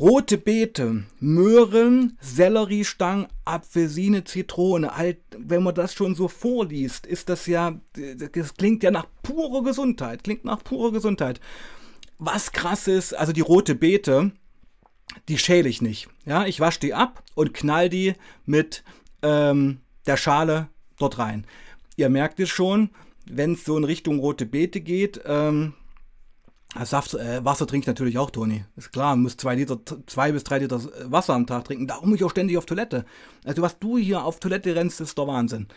Rote Beete, Möhren, Selleriestangen, Apfelsine, Zitrone. Halt, wenn man das schon so vorliest, ist das ja, das klingt ja nach purer Gesundheit. Klingt nach purer Gesundheit. Was krass ist, also die rote Beete, die schäle ich nicht. Ja, ich wasche die ab und knall die mit ähm, der Schale dort rein. Ihr merkt es schon, wenn es so in Richtung rote Beete geht, ähm, Saft, äh, Wasser trinke ich natürlich auch, Toni. Ist klar, man muss zwei Liter, zwei bis drei Liter Wasser am Tag trinken. Darum muss ich auch ständig auf Toilette. Also was du hier auf Toilette rennst, ist der Wahnsinn.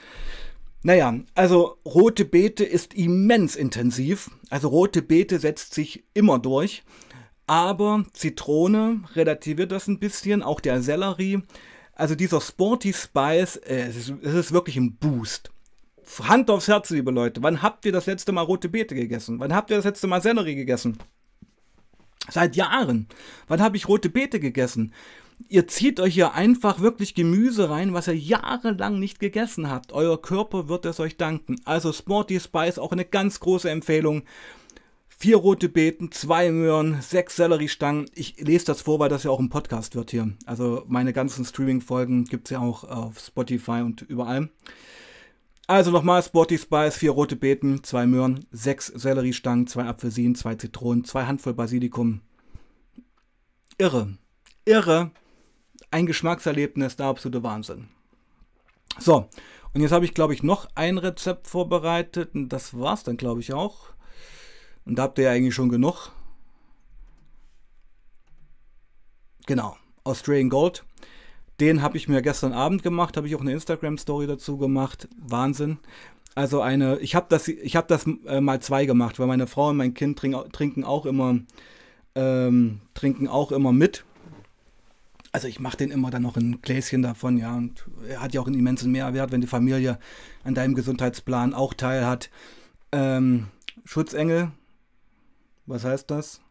Naja, also rote Beete ist immens intensiv. Also rote Beete setzt sich immer durch. Aber Zitrone relativiert das ein bisschen, auch der Sellerie. Also dieser Sporty Spice, äh, es, ist, es ist wirklich ein Boost. Hand aufs Herz, liebe Leute. Wann habt ihr das letzte Mal rote Beete gegessen? Wann habt ihr das letzte Mal Sellerie gegessen? Seit Jahren. Wann habe ich rote Beete gegessen? Ihr zieht euch hier einfach wirklich Gemüse rein, was ihr jahrelang nicht gegessen habt. Euer Körper wird es euch danken. Also Sporty Spice, auch eine ganz große Empfehlung. Vier rote Beeten, zwei Möhren, sechs Selleriestangen. Ich lese das vor, weil das ja auch ein Podcast wird hier. Also meine ganzen Streaming-Folgen gibt es ja auch auf Spotify und überall. Also nochmal Sporty Spice, vier rote Beeten, zwei Möhren, sechs Selleriestangen, zwei Apfelsinen, zwei Zitronen, zwei Handvoll Basilikum. Irre. Irre. Ein Geschmackserlebnis, der absolute Wahnsinn. So, und jetzt habe ich, glaube ich, noch ein Rezept vorbereitet und das war es dann, glaube ich, auch. Und da habt ihr ja eigentlich schon genug. Genau, Australian Gold. Den habe ich mir gestern Abend gemacht, habe ich auch eine Instagram-Story dazu gemacht. Wahnsinn. Also eine, ich habe das, ich habe das äh, mal zwei gemacht, weil meine Frau und mein Kind trink, trinken auch immer, ähm, trinken auch immer mit. Also ich mache den immer dann noch ein Gläschen davon, ja. Und er hat ja auch einen immensen Mehrwert, wenn die Familie an deinem Gesundheitsplan auch teil hat. Ähm, Schutzengel was heißt das?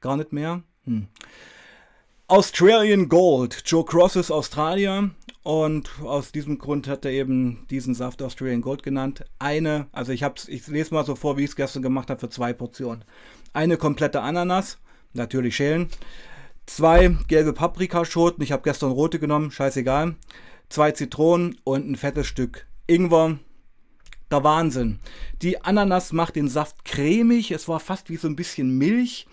Gar nicht mehr? Hm. Australian Gold. Joe Cross ist Australier und aus diesem Grund hat er eben diesen Saft Australian Gold genannt. Eine, also ich hab's, ich lese mal so vor, wie ich es gestern gemacht habe, für zwei Portionen. Eine komplette Ananas, natürlich schälen. Zwei gelbe Paprikaschoten, ich habe gestern rote genommen, scheißegal. Zwei Zitronen und ein fettes Stück Ingwer, der Wahnsinn. Die Ananas macht den Saft cremig, es war fast wie so ein bisschen Milch.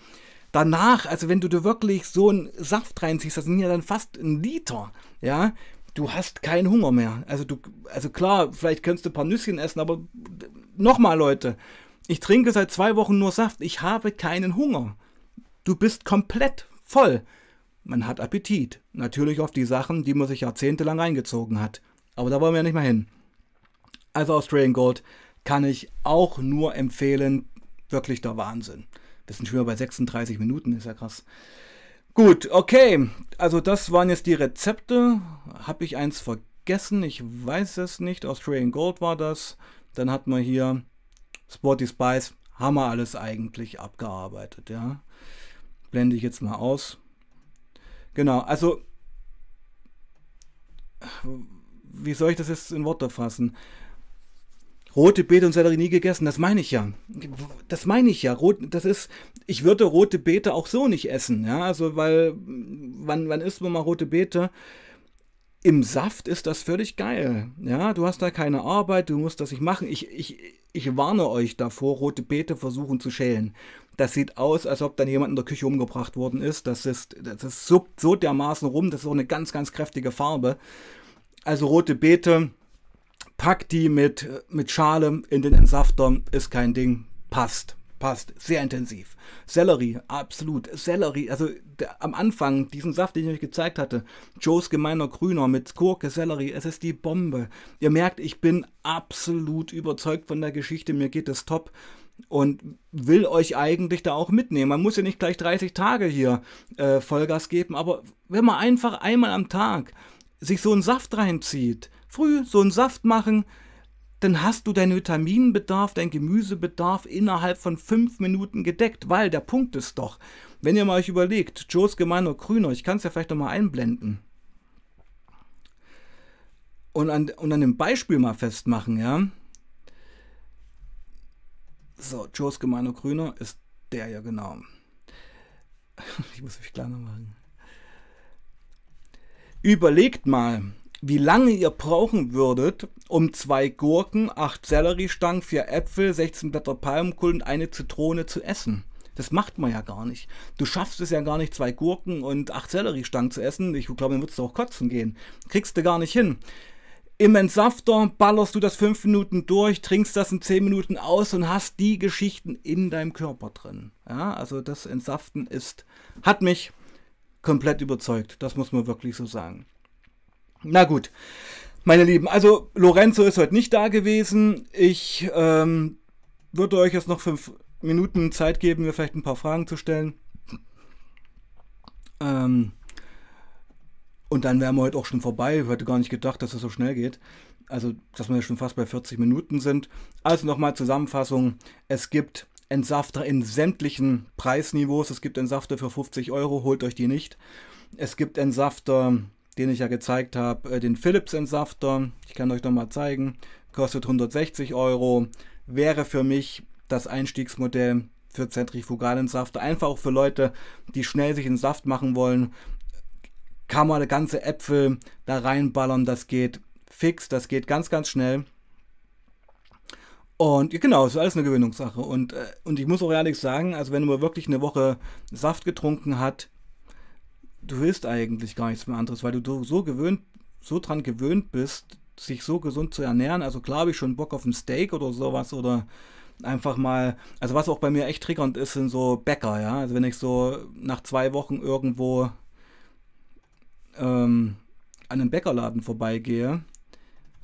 Danach, also wenn du dir wirklich so einen Saft reinziehst, das sind ja dann fast ein Liter, ja, du hast keinen Hunger mehr. Also du, also klar, vielleicht könntest du ein paar Nüsschen essen, aber nochmal Leute, ich trinke seit zwei Wochen nur Saft, ich habe keinen Hunger. Du bist komplett voll. Man hat Appetit. Natürlich auf die Sachen, die man sich jahrzehntelang reingezogen hat. Aber da wollen wir ja nicht mehr hin. Also Australian Gold kann ich auch nur empfehlen. Wirklich der Wahnsinn. Das sind schon wieder bei 36 Minuten, ist ja krass. Gut, okay. Also das waren jetzt die Rezepte. Habe ich eins vergessen? Ich weiß es nicht. Australian Gold war das. Dann hat man hier Sporty Spice. Haben wir alles eigentlich abgearbeitet, ja. Blende ich jetzt mal aus. Genau, also wie soll ich das jetzt in Worte fassen? rote Beete und Sellerie nie gegessen. Das meine ich ja. Das meine ich ja. Rot, das ist, ich würde rote Beete auch so nicht essen. Ja, also, weil, wann, wann isst man mal rote Beete? Im Saft ist das völlig geil. Ja, du hast da keine Arbeit, du musst das nicht machen. Ich, ich, ich warne euch davor, rote Beete versuchen zu schälen. Das sieht aus, als ob dann jemand in der Küche umgebracht worden ist. Das ist, das ist so, so dermaßen rum. Das ist auch eine ganz, ganz kräftige Farbe. Also rote Beete, pack die mit, mit Schale in den Entsafter, ist kein Ding, passt, passt, sehr intensiv. Sellerie, absolut, Sellerie, also der, am Anfang, diesen Saft, den ich euch gezeigt hatte, Joes gemeiner Grüner mit Gurke, Sellerie, es ist die Bombe. Ihr merkt, ich bin absolut überzeugt von der Geschichte, mir geht es top und will euch eigentlich da auch mitnehmen. Man muss ja nicht gleich 30 Tage hier äh, Vollgas geben, aber wenn man einfach einmal am Tag sich so einen Saft reinzieht, früh so einen Saft machen, dann hast du deinen Vitaminbedarf, deinen Gemüsebedarf innerhalb von fünf Minuten gedeckt, weil der Punkt ist doch, wenn ihr mal euch überlegt, Joes gemeiner Grüner, ich kann es ja vielleicht noch mal einblenden und an, und an dem Beispiel mal festmachen, ja. So, Joes gemeiner Grüner ist der ja genau. [LAUGHS] Ich muss mich kleiner machen. Überlegt mal, wie lange ihr brauchen würdet, um zwei Gurken, acht Selleriestangen, vier Äpfel, 16 Blätter Palmkohl und eine Zitrone zu essen. Das macht man ja gar nicht. Du schaffst es ja gar nicht, zwei Gurken und acht Selleriestangen zu essen. Ich glaube, dann würdest du auch kotzen gehen. Kriegst du gar nicht hin. Im Entsafter ballerst du das fünf Minuten durch, trinkst das in zehn Minuten aus und hast die Geschichten in deinem Körper drin. Ja, also das Entsaften ist, hat mich komplett überzeugt. Das muss man wirklich so sagen. Na gut, meine Lieben, also Lorenzo ist heute nicht da gewesen. Ich ähm, würde euch jetzt noch fünf Minuten Zeit geben, mir vielleicht ein paar Fragen zu stellen. Ähm, und dann wären wir heute auch schon vorbei. Ich hätte gar nicht gedacht, dass es so schnell geht. Also, dass wir schon fast bei 40 Minuten sind. Also nochmal Zusammenfassung. Es gibt Entsafter in sämtlichen Preisniveaus. Es gibt Entsafter für 50 Euro, holt euch die nicht. Es gibt Entsafter, den ich ja gezeigt habe, äh, den Philips Entsafter. Ich kann euch nochmal zeigen. Kostet 160 Euro. Wäre für mich das Einstiegsmodell für Zentrifugalentsafter. Einfach auch für Leute, die schnell sich einen Saft machen wollen. Kann man ganze Äpfel da reinballern. Das geht fix, das geht ganz, ganz schnell. Und genau, es ist alles eine Gewöhnungssache. Und, äh, und ich muss auch ehrlich sagen, also wenn man wirklich eine Woche Saft getrunken hat, du willst eigentlich gar nichts mehr anderes, weil du so gewöhnt, so dran gewöhnt bist, sich so gesund zu ernähren. Also klar habe ich schon Bock auf ein Steak oder sowas oder einfach mal, also was auch bei mir echt triggernd ist, sind so Bäcker, ja. Also wenn ich so nach zwei Wochen irgendwo ähm, an einem Bäckerladen vorbeigehe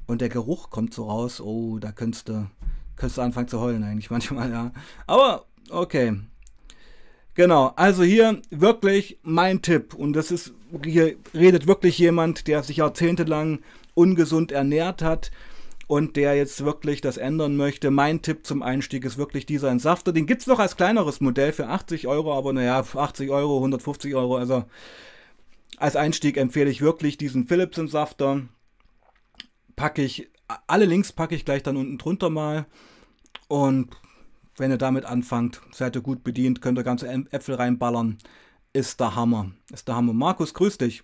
und der Geruch kommt so raus, oh, da könntest du, könntest du anfangen zu heulen eigentlich manchmal, ja. Aber okay. Genau, also hier wirklich mein Tipp. Und das ist, hier redet wirklich jemand, der sich jahrzehntelang ungesund ernährt hat und der jetzt wirklich das ändern möchte. Mein Tipp zum Einstieg ist wirklich dieser Entsafter. Den gibt es noch als kleineres Modell für 80 Euro, aber naja, 80 Euro, 150 Euro. Also als Einstieg empfehle ich wirklich diesen Philips Entsafter. Packe ich, alle Links packe ich gleich dann unten drunter mal. Und wenn ihr damit anfangt, seid ihr gut bedient, könnt ihr ganze Äpfel reinballern. Ist der Hammer. Ist der Hammer. Markus, grüß dich.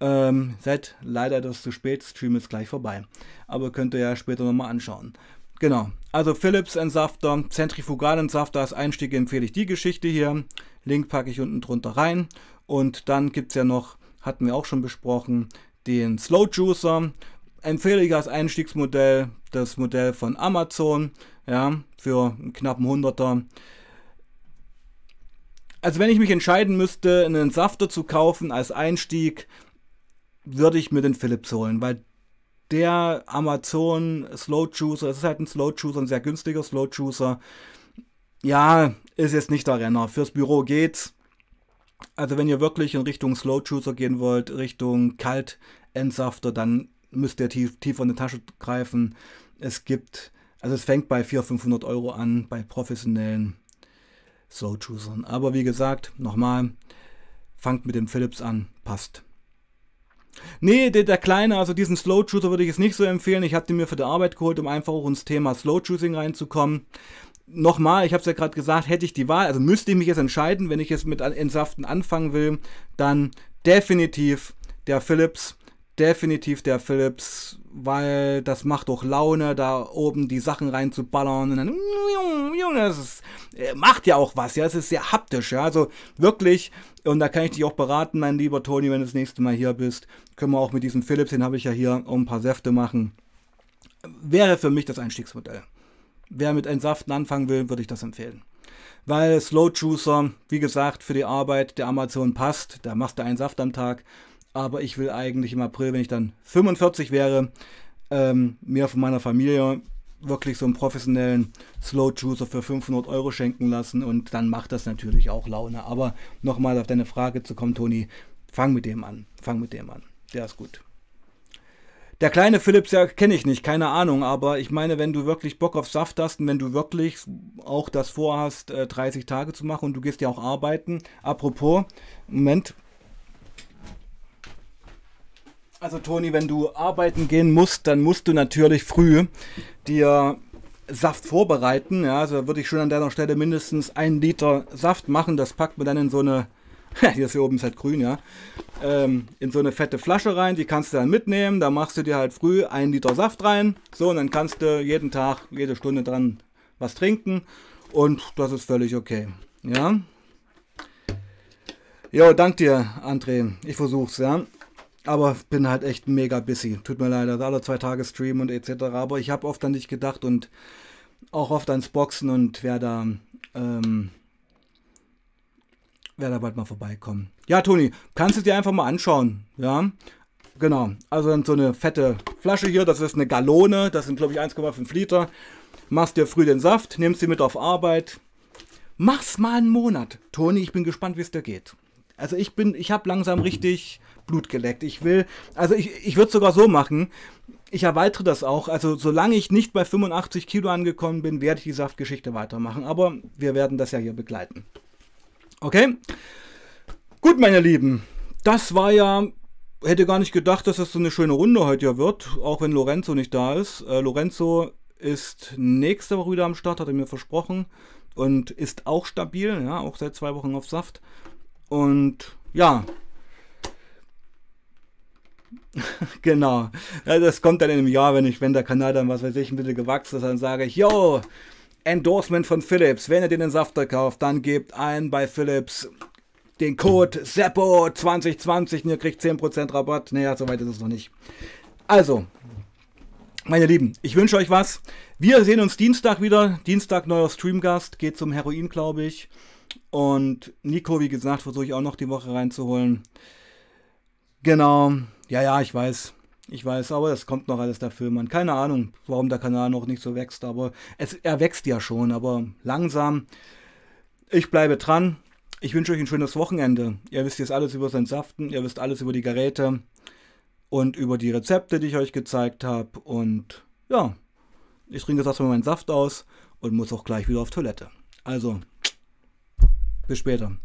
Ähm, seid leider das zu spät, Stream ist gleich vorbei. Aber könnt ihr ja später nochmal anschauen. Genau, also Philips Entsafter, Zentrifugalentsafter als Einstieg empfehle ich die Geschichte hier. Link packe ich unten drunter rein. Und dann gibt es ja noch, hatten wir auch schon besprochen, den Slow Juicer. Empfehle ich als Einstiegsmodell das Modell von Amazon ja, für einen knappen Hunderter. Also wenn ich mich entscheiden müsste, einen Safter zu kaufen als Einstieg, würde ich mir den Philips holen, weil der Amazon Slow Juicer, es ist halt ein Slow Juicer, ein sehr günstiger Slow Juicer. Ja, ist jetzt nicht der Renner. Fürs Büro geht's. Also wenn ihr wirklich in Richtung Slow Juicer gehen wollt, Richtung Kaltentsafter, dann müsst ihr tief, tiefer in die Tasche greifen. Es gibt also es fängt bei 400, 500 Euro an bei professionellen Slow-Choosern. Aber wie gesagt, nochmal, fangt mit dem Philips an, passt. Nee, der, der kleine, also diesen Slow-Chooser würde ich jetzt nicht so empfehlen. Ich habe den mir für die Arbeit geholt, um einfach auch ins Thema Slow-Choosing reinzukommen. Nochmal, ich habe es ja gerade gesagt, hätte ich die Wahl, also müsste ich mich jetzt entscheiden, wenn ich jetzt mit Entsaften anfangen will, dann definitiv der Philips definitiv der Philips, weil das macht doch Laune, da oben die Sachen reinzuballern und dann, das ist, äh, macht ja auch was, ja, es ist sehr haptisch, ja, also wirklich, und da kann ich dich auch beraten, mein lieber Toni, wenn du das nächste Mal hier bist, können wir auch mit diesem Philips, den habe ich ja hier, um ein paar Säfte machen, wäre für mich das Einstiegsmodell. Wer mit Entsaften anfangen will, würde ich das empfehlen. Weil Slow Juicer, wie gesagt, für die Arbeit der Amazon passt, da machst du einen Saft am Tag, aber ich will eigentlich im April, wenn ich dann 45 wäre, ähm, mir von meiner Familie wirklich so einen professionellen Slow Juicer für 500 Euro schenken lassen und dann macht das natürlich auch Laune. Aber nochmal auf deine Frage zu kommen, Toni, fang mit dem an. Fang mit dem an. Der ist gut. Der kleine Philips, ja, kenne ich nicht, keine Ahnung, aber ich meine, wenn du wirklich Bock auf Saft hast und wenn du wirklich auch das vorhast, 30 äh, Tage zu machen und du gehst ja auch arbeiten. Apropos, Moment, also Toni, wenn du arbeiten gehen musst, dann musst du natürlich früh dir Saft vorbereiten. Ja, also würde ich schon an deiner Stelle mindestens ein Liter Saft machen. Das packt man dann in so eine, [LAUGHS] ist hier oben ist halt grün, ja, ähm, in so eine fette Flasche rein. Die kannst du dann mitnehmen. Da machst du dir halt früh ein Liter Saft rein. So, und dann kannst du jeden Tag, jede Stunde dran was trinken. Und das ist völlig okay. Ja. Jo, dank dir, André. Ich versuch's, ja. Aber bin halt echt mega busy. Tut mir leid, also alle zwei Tage Stream und etc. Aber ich habe oft an dich gedacht und auch oft ans Boxen und werde da, ähm, werde da bald mal vorbeikommen. Ja, Toni, kannst du dir einfach mal anschauen. Ja, genau. Also dann so eine fette Flasche hier, das ist eine Gallone, das sind glaube ich 1,5 Liter. Machst dir früh den Saft, nimmst sie mit auf Arbeit. Mach's mal einen Monat. Toni, ich bin gespannt, wie es dir geht. Also ich bin, ich habe langsam richtig Blut geleckt. Ich will, also ich, ich würde sogar so machen. Ich erweitere das auch. Also solange ich nicht bei 85 Kilo angekommen bin, werde ich die Saftgeschichte weitermachen. Aber wir werden das ja hier begleiten. Okay? Gut, meine Lieben. das war ja, hätte gar nicht gedacht, dass das so eine schöne Runde heute ja wird, auch wenn Lorenzo nicht da ist. Äh, Lorenzo ist nächste Woche wieder am Start, hat er mir versprochen. Und ist auch stabil, ja, auch seit zwei Wochen auf Saft. Und ja, [LAUGHS] genau. Ja, das kommt dann in einem Jahr, wenn ich, wenn der Kanal dann, was weiß ich, ein bisschen gewachsen ist, dann sage ich, yo, Endorsement von Philips. Wenn ihr den Safter kauft, dann gebt ein bei Philips den Code SEPPO2020 und ihr kriegt 10% Rabatt. Naja, so weit ist es noch nicht. Also, meine Lieben, ich wünsche euch was. Wir sehen uns Dienstag wieder. Dienstag neuer Streamgast. Geht zum Heroin, glaube ich. Und Nico, wie gesagt, versuche ich auch noch die Woche reinzuholen. Genau. Ja, ja, ich weiß. Ich weiß, aber es kommt noch alles dafür, man. Keine Ahnung, warum der Kanal noch nicht so wächst, aber es, er wächst ja schon, aber langsam. Ich bleibe dran. Ich wünsche euch ein schönes Wochenende. Ihr wisst jetzt alles über sein Saften, ihr wisst alles über die Geräte und über die Rezepte, die ich euch gezeigt habe. Und ja, ich trinke jetzt erstmal meinen Saft aus und muss auch gleich wieder auf Toilette. Also, bis später.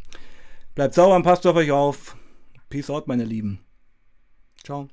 Bleibt sauber und passt auf euch auf. Peace out, meine Lieben. Ciao.